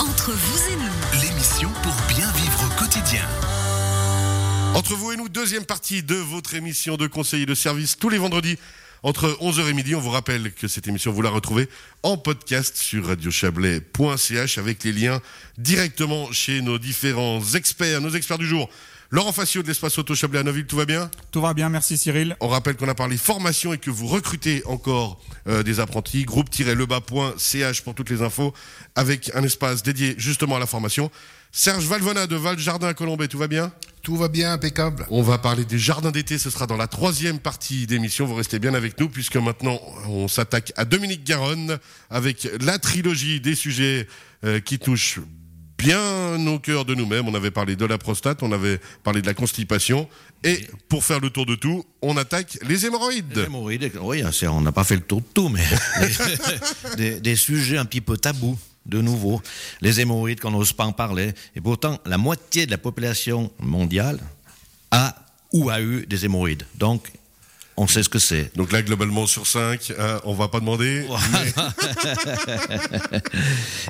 Entre vous et nous, L'émission pour bien vivre au quotidien. Entre vous et nous, deuxième partie de votre émission de conseiller de service tous les vendredis entre 11h et midi. On vous rappelle que cette émission, vous la retrouvez en podcast sur radiochablais.ch avec les liens directement chez nos différents experts, nos experts du jour. Laurent Facio de l'espace Auto Chablais à Neuville, tout va bien? Tout va bien, merci Cyril. On rappelle qu'on a parlé formation et que vous recrutez encore euh, des apprentis. Groupe-lebas.ch pour toutes les infos avec un espace dédié justement à la formation. Serge Valvona de Val Jardin à Colombay, tout va bien? Tout va bien, impeccable. On va parler des jardins d'été, ce sera dans la troisième partie d'émission. Vous restez bien avec nous puisque maintenant on s'attaque à Dominique Garonne avec la trilogie des sujets euh, qui touchent bien au cœur de nous-mêmes. On avait parlé de la prostate, on avait parlé de la constipation et pour faire le tour de tout, on attaque les hémorroïdes. Les hémorroïdes, oui, c'est- on n'a pas fait le tour de tout, mais des, des sujets un petit peu tabous, de nouveau. Les hémorroïdes, qu'on n'ose pas en parler. Et pourtant, la moitié de la population mondiale a ou a eu des hémorroïdes. Donc, on sait ce que c'est. Donc là, globalement sur 5, on va pas demander.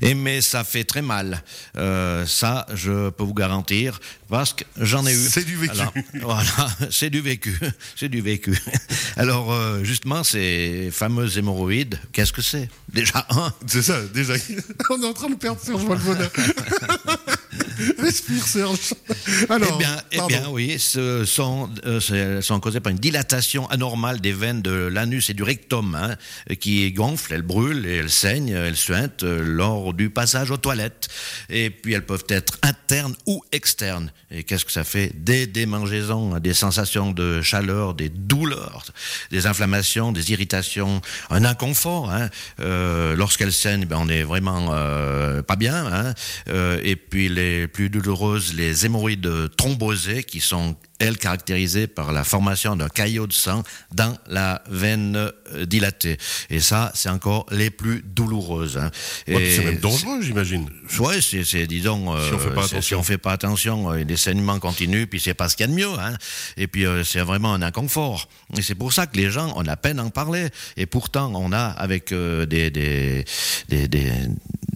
Et mais ça fait très mal. Euh, ça, je peux vous garantir, parce que j'en ai eu. C'est du vécu. Alors, voilà, c'est du vécu. C'est du vécu. Alors, euh, justement, ces fameux hémorroïdes, qu'est-ce que c'est? Déjà, un, C'est ça, déjà. On est en train de perdre Serge Valvona. Respire, Serge. Alors, eh bien, eh bien, oui, ce sont, euh, sont causées par une dilatation anormale des veines de l'anus et du rectum, hein, qui gonflent, elles brûlent et elles saignent, elles suintent euh, lors du passage aux toilettes. Et puis elles peuvent être internes ou externes. Et qu'est-ce que ça fait? Des démangeaisons, des sensations de chaleur, des douleurs, des inflammations, des irritations, un inconfort. Hein. Euh, Lorsqu'elles saignent, ben, on est vraiment euh, pas bien. Hein. Et puis les plus douloureuses, les hémorroïdes thrombosées, qui sont elles caractérisées par la formation d'un caillot de sang dans la veine euh, dilatée. Et ça, c'est encore les plus douloureuses. Hein. Ouais, c'est même dangereux, j'imagine. Ouais, c'est, disons, euh, Si on fait pas c'est- si attention. on fait pas attention, euh, les saignements continuent, puis c'est pas ce qu'il y a de mieux, hein. Et puis euh, c'est vraiment un inconfort. Et c'est pour ça que les gens ont la peine à en parler. Et pourtant, on a avec euh, des, des, des, des,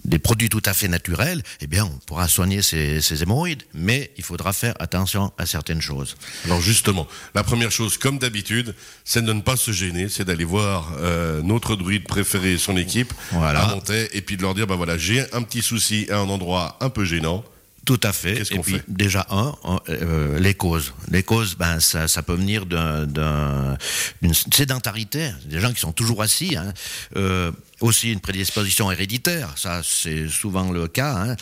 des produits tout à fait naturels, eh bien, on pourra soigner ces, ces hémorroïdes. Mais il faudra faire attention à certaines choses. Alors justement, la première chose, comme d'habitude, c'est de ne pas se gêner, c'est d'aller voir euh, notre druide préféré et son équipe Voilà. à Montaix, et puis de leur dire, bah voilà, j'ai un petit souci à un endroit un peu gênant. Tout à fait. Qu'est-ce qu'on fait? déjà un, un, euh, les causes. Les causes, ben ça, ça peut venir d'un- d'un- d'une sédentarité, des gens qui sont toujours assis. Hein. Euh, aussi une prédisposition héréditaire, ça c'est souvent le cas. Hein.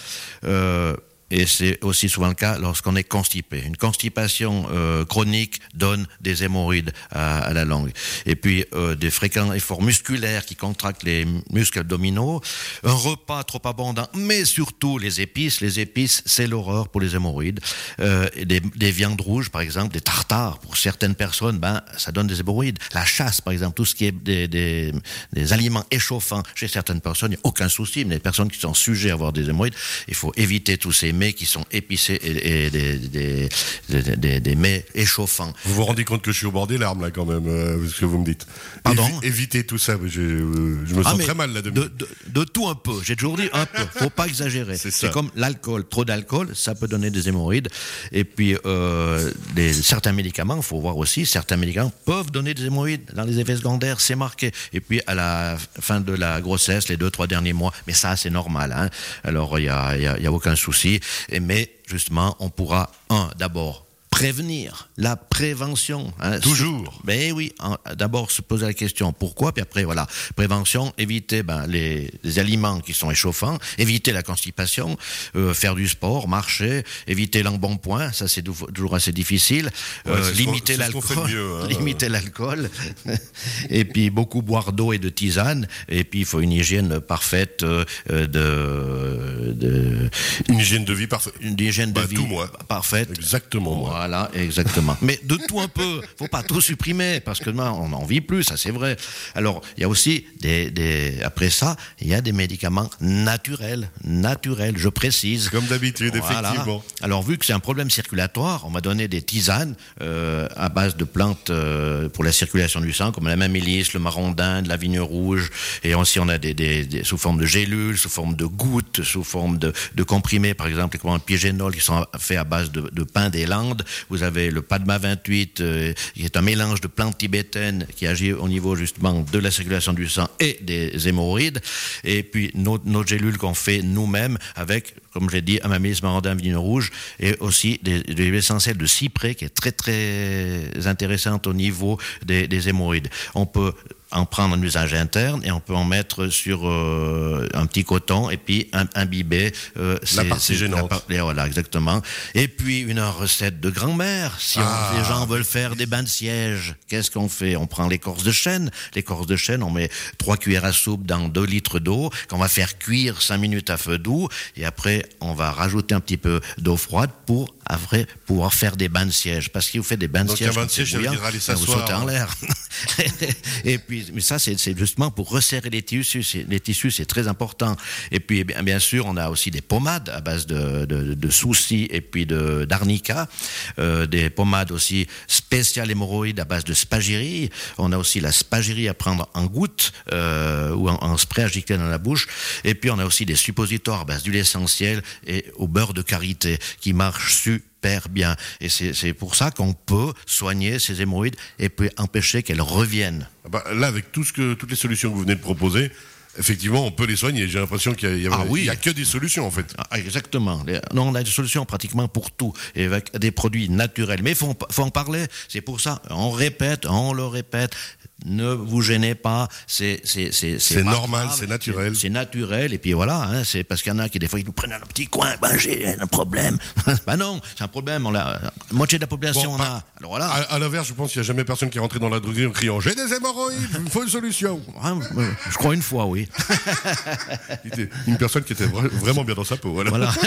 Euh, et c'est aussi souvent le cas lorsqu'on est constipé. Une constipation euh, chronique donne des hémorroïdes à, la langue. Et puis euh, des fréquents efforts musculaires qui contractent les muscles abdominaux. Un repas trop abondant, mais surtout les épices. Les épices, c'est l'horreur pour les hémorroïdes. Euh, des, des viandes rouges, par exemple, des tartares. Pour certaines personnes, ben, ça donne des hémorroïdes. La chasse, par exemple, tout ce qui est des, aliments échauffants. Chez certaines personnes, il n'y a aucun souci. Mais les personnes qui sont sujettes à avoir des hémorroïdes, il faut éviter tous ces mets qui sont épicés et, et des, des, des, mets échauffants. Vous vous rendez compte que je suis au bord des larmes, là, quand même, euh, ce que vous me dites. Pardon Évi- Évitez tout ça, je, euh, je me sens Ah, mais très mal, là, de, de, de tout un peu. J'ai toujours dit un peu. Faut pas exagérer. C'est comme l'alcool. Trop d'alcool, ça peut donner des hémorroïdes. Et puis, euh, certains médicaments, il faut voir aussi, certains médicaments peuvent donner des hémorroïdes. Dans les effets secondaires, c'est marqué. Et puis, à la fin de la grossesse, les deux, trois derniers mois, mais ça, c'est normal. Hein. Alors, il y a, y a- y a aucun souci. Mais, justement, on pourra, un, d'abord, prévenir, la prévention. hein. Toujours. Ben oui, d'abord se poser la question pourquoi, puis après voilà, prévention, éviter ben, les, les aliments qui sont échauffants, éviter la constipation, euh, faire du sport, marcher, éviter l'embonpoint, ça c'est toujours assez difficile, Ouais, euh, qu'on- limiter l'alcool, hein. limiter l'alcool, et puis beaucoup boire d'eau et de tisane, et puis il faut une hygiène parfaite euh, de, de Une hygiène de vie parfaite. une hygiène de Bah, vie tout, moi. parfaite. Exactement, moi. Voilà. Voilà, exactement. Mais de tout un peu, faut pas tout supprimer parce que non, on n'en vit plus, ça c'est vrai. Alors, il y a aussi des, des, après ça, il y a des médicaments naturels, naturels, je précise. Comme d'habitude, Voilà. effectivement. Alors, vu que c'est un problème circulatoire, on m'a donné des tisanes euh, à base de plantes euh, pour la circulation du sang, comme la mamélis, le marron d'Inde, la vigne rouge, et aussi on a des, des- des- sous forme de gélules, sous forme de gouttes, sous forme de, de comprimés, par exemple, comme le piégénol, qui sont faits à base de, de pain des Landes. Vous avez le Padma 28, euh, qui est un mélange de plantes tibétaines qui agit au niveau justement de la circulation du sang et des hémorroïdes. Et puis nos, nos gélules qu'on fait nous-mêmes avec, comme j'ai dit, amamélis, marandin, vigne rouge, et aussi des, des huiles essentielles de cyprès qui est très très intéressante au niveau des, des hémorroïdes. On peut en prendre un usage interne et on peut en mettre sur euh, un petit coton et puis im- imbiber euh, c'est- partie gênante. voilà exactement et puis une recette de grand-mère si on- Ah. les gens veulent faire des bains de siège qu'est-ce qu'on fait? On prend l'écorce de chêne l'écorce de chêne on met trois cuillères à soupe dans 2 litres d'eau qu'on va faire cuire 5 minutes à feu doux et après on va rajouter un petit peu d'eau froide pour après pouvoir faire des bains de siège parce qu'il vous fait des bains de Donc, siège un bain de siège, vous s'asseoir, sautez en hein. l'air et puis, mais ça, c'est justement pour resserrer les tissus. Les tissus, c'est très important. Et puis, eh bien, sûr, on a aussi des pommades à base de, de, de soucis et puis de d'arnica, euh, des pommades aussi spéciales hémorroïdes à base de spagyrie. On a aussi la spagyrie à prendre en gouttes euh, ou en, spray injecté dans la bouche. Et puis, on a aussi des suppositoires à base d'huile essentielle et au beurre de karité qui marchent super bien. Et c'est pour ça qu'on peut soigner ces hémorroïdes et puis empêcher qu'elles reviennent. Ah bah, là, avec tout ce que, toutes les solutions que vous venez de proposer, effectivement, on peut les soigner. J'ai l'impression qu'il y a, Ah oui. a que des solutions, en fait. Ah, exactement. Les- Non, on a des solutions pratiquement pour tout, et avec des produits naturels. Mais il faut, faut en parler. C'est pour ça, on répète, on le répète. Ne vous gênez pas. C'est normal, c'est naturel. C'est naturel. Et puis voilà. Hein, c'est parce qu'il y en a qui des fois ils nous prennent un petit coin. Ben j'ai un problème. ben non, c'est un problème. On l'a. La moitié de la population Bon, on a. Alors voilà. À, à l'inverse, je pense qu'il n'y a jamais personne qui est rentré dans la droguerie en criant J'ai des hémorroïdes, il me faut une solution. Hein, euh, je crois une fois, oui. Une personne qui était vra- vraiment bien dans sa peau. voilà. Voilà.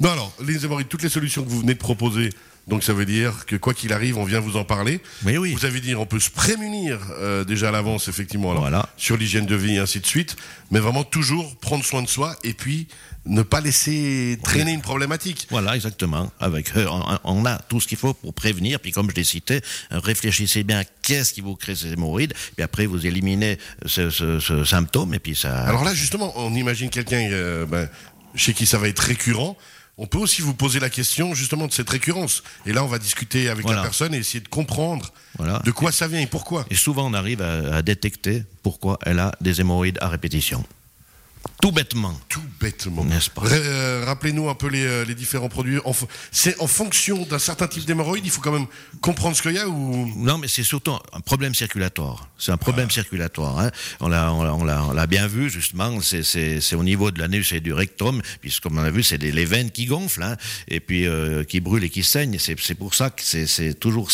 Non, alors, les hémorroïdes, toutes les solutions que vous venez de proposer, donc ça veut dire que quoi qu'il arrive, on vient vous en parler. Oui, oui. Vous avez dit, on peut se prémunir euh, déjà à l'avance, effectivement, alors, Voilà. sur l'hygiène de vie et ainsi de suite, mais vraiment toujours prendre soin de soi et puis ne pas laisser traîner une problématique. Voilà, exactement. Avec, euh, on, on a tout ce qu'il faut pour prévenir. Puis comme je l'ai cité, réfléchissez bien à qu'est-ce qui vous crée ces hémorroïdes. Puis après, vous éliminez ce, ce- ce symptôme. Et puis ça. Alors là, justement, on imagine quelqu'un euh, ben, chez qui ça va être récurrent. On peut aussi vous poser la question justement de cette récurrence. Et là, on va discuter avec Voilà. la personne et essayer de comprendre Voilà. de quoi ça vient et pourquoi. Et souvent, on arrive à, à détecter pourquoi elle a des hémorroïdes à répétition. Tout bêtement. Tout bêtement. N'est-ce pas euh, Rappelez-nous un peu les, euh, les différents produits. C'est en fonction d'un certain type d'hémorroïdes, il faut quand même comprendre ce qu'il y a ou? Non, mais c'est surtout un problème circulatoire. C'est un Ah. problème circulatoire. Hein. On l'a, on l'a- on l'a, on l'a bien vu justement. C'est, c'est, c'est au niveau de l'anus et du rectum, puisque comme on a vu, c'est les, veines qui gonflent, hein, et puis euh, qui brûlent et qui saignent. C'est, pour ça que c'est, toujours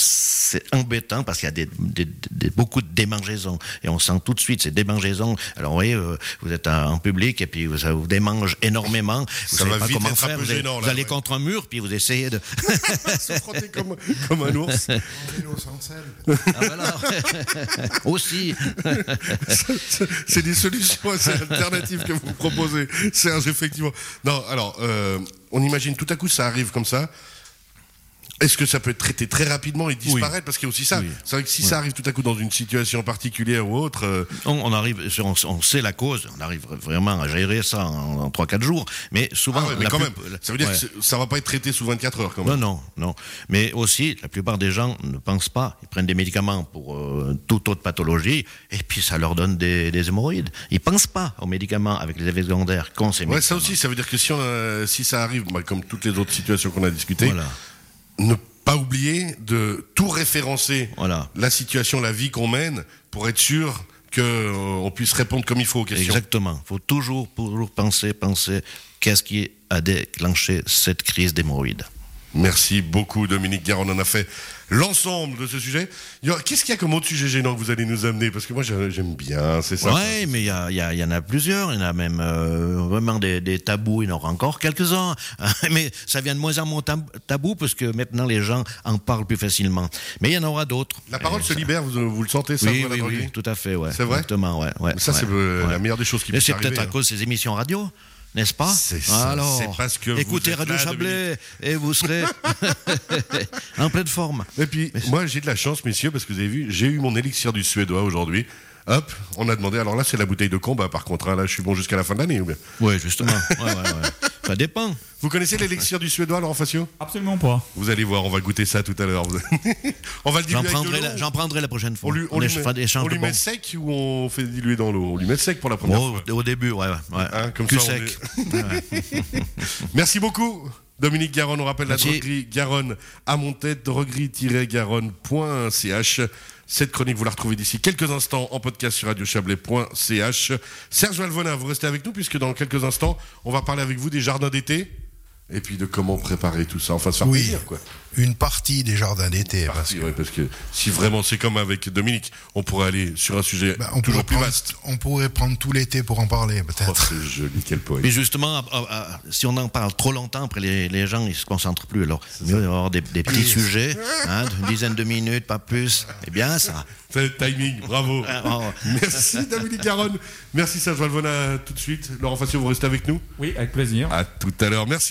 embêtant parce qu'il y a des, des- des- beaucoup de démangeaisons et on sent tout de suite ces démangeaisons. Alors vous voyez, euh, vous êtes en en public et puis ça vous démange énormément. Vous Ça savez va pas vite comment faire. Vous, allez- gênant, vous là, allez ouais. contre un mur puis vous essayez de. se frotter comme, comme un ours. Ah, voilà. Aussi. C'est des solutions assez alternatives que vous proposez, Serge, effectivement. Non, alors, euh, on imagine tout à coup ça arrive comme ça. Est-ce que ça peut être traité très rapidement et disparaître Parce qu'il y a aussi ça. Oui. C'est vrai que si ça arrive tout à coup dans une situation particulière ou autre, euh, On, on arrive, on, on sait la cause, on arrive vraiment à gérer ça en, en 3-4 jours, mais souvent. ah ouais, mais quand même, ça veut dire Ouais. que c'est- ça va pas être traité sous 24 heures quand Non, même. non, non. Mais aussi, la plupart des gens ne pensent pas. Ils prennent des médicaments pour euh, toute autre pathologie, et puis ça leur donne des, des hémorroïdes. Ils pensent pas aux médicaments avec les effets secondaires qu'ont ces Ouais, ça aussi, ça veut dire que si, on a- si ça arrive, bah, comme toutes les autres situations qu'on a discutées, Voilà. Ne pas oublier de tout référencer Voilà. la situation, la vie qu'on mène, pour être sûr qu'on puisse répondre comme il faut aux questions. Exactement. Il faut toujours, toujours penser, penser qu'est-ce qui a déclenché cette crise d'hémorroïdes. Merci beaucoup Dominique Garonne. On a fait l'ensemble de ce sujet. Qu'est-ce qu'il y a comme autre sujet gênant que vous allez nous amener? Parce que moi, j'ai- j'aime bien, c'est ça. Ouais, mais il y, a- il y a- il y en a plusieurs. Il y en a même euh, vraiment des, des tabous. Il y en aura encore quelques-uns. mais ça vient de moins en moins tab- tabou parce que maintenant les gens en parlent plus facilement. Mais il y en aura d'autres. La parole Et se ça- libère, vous, vous le sentez, ça Oui, oui, oui, tout à fait, ouais. C'est vrai? Exactement, ouais. ouais Ça, c'est ouais, ouais. la meilleure des choses qui Mais puisse c'est arriver. peut-être à hein. cause de ces émissions radio, n'est-ce pas? C'est ça, Alors, parce que écoutez Radio là, Chablais et vous serez en pleine forme. Et puis, moi, j'ai de la chance, messieurs, parce que vous avez vu, j'ai eu mon élixir du Suédois aujourd'hui. Hop, on a demandé. Alors là, c'est la bouteille de combat, par contre. hein. Là, je suis bon jusqu'à la fin de l'année. ou bien? Oui, justement. Ouais, ouais, ouais. Ça dépend. Vous connaissez l'élixir du Suédois, Laurent Facio? Absolument pas. Vous allez voir, on va goûter ça tout à l'heure. on va le diluer J'en prendrai, la, j'en prendrai la prochaine fois. On lui, on lui les- met, des on lui sec ou on fait diluer dans l'eau? On lui met sec pour la première Oh, fois. au début, ouais, ouais. Hein, comme Cul ça, sec. Merci beaucoup. Dominique Garonne, on rappelle Merci. la droguerie Garonne à mon tête, droguerie-garonne.ch. Cette chronique, vous la retrouvez d'ici quelques instants en podcast sur radiochablais.ch. Serge Valvona, vous restez avec nous puisque dans quelques instants, on va parler avec vous des jardins d'été et puis de comment préparer tout ça. Enfin, se faire Oui. plaisir, quoi. Une partie des jardins d'été. parce Parti, ouais, parce que si vraiment c'est comme avec Dominique, on pourrait aller sur un sujet Bah, on, toujours plus prendre, vaste. on pourrait prendre tout l'été pour en parler, Oh, peut-être. c'est joli, quel poète. Mais justement, si on en parle trop longtemps, après les, les gens ils se concentrent plus. Alors, mieux avoir des, des petits sujets, hein, d'une dizaine de minutes, pas plus. Eh bien, ça. C'est le timing, bravo. Ah, oh. Merci Dominique Garonne. Merci Serge Valvona tout de suite. Laurent Facio, vous restez avec nous Oui, avec plaisir. À tout à l'heure. Merci.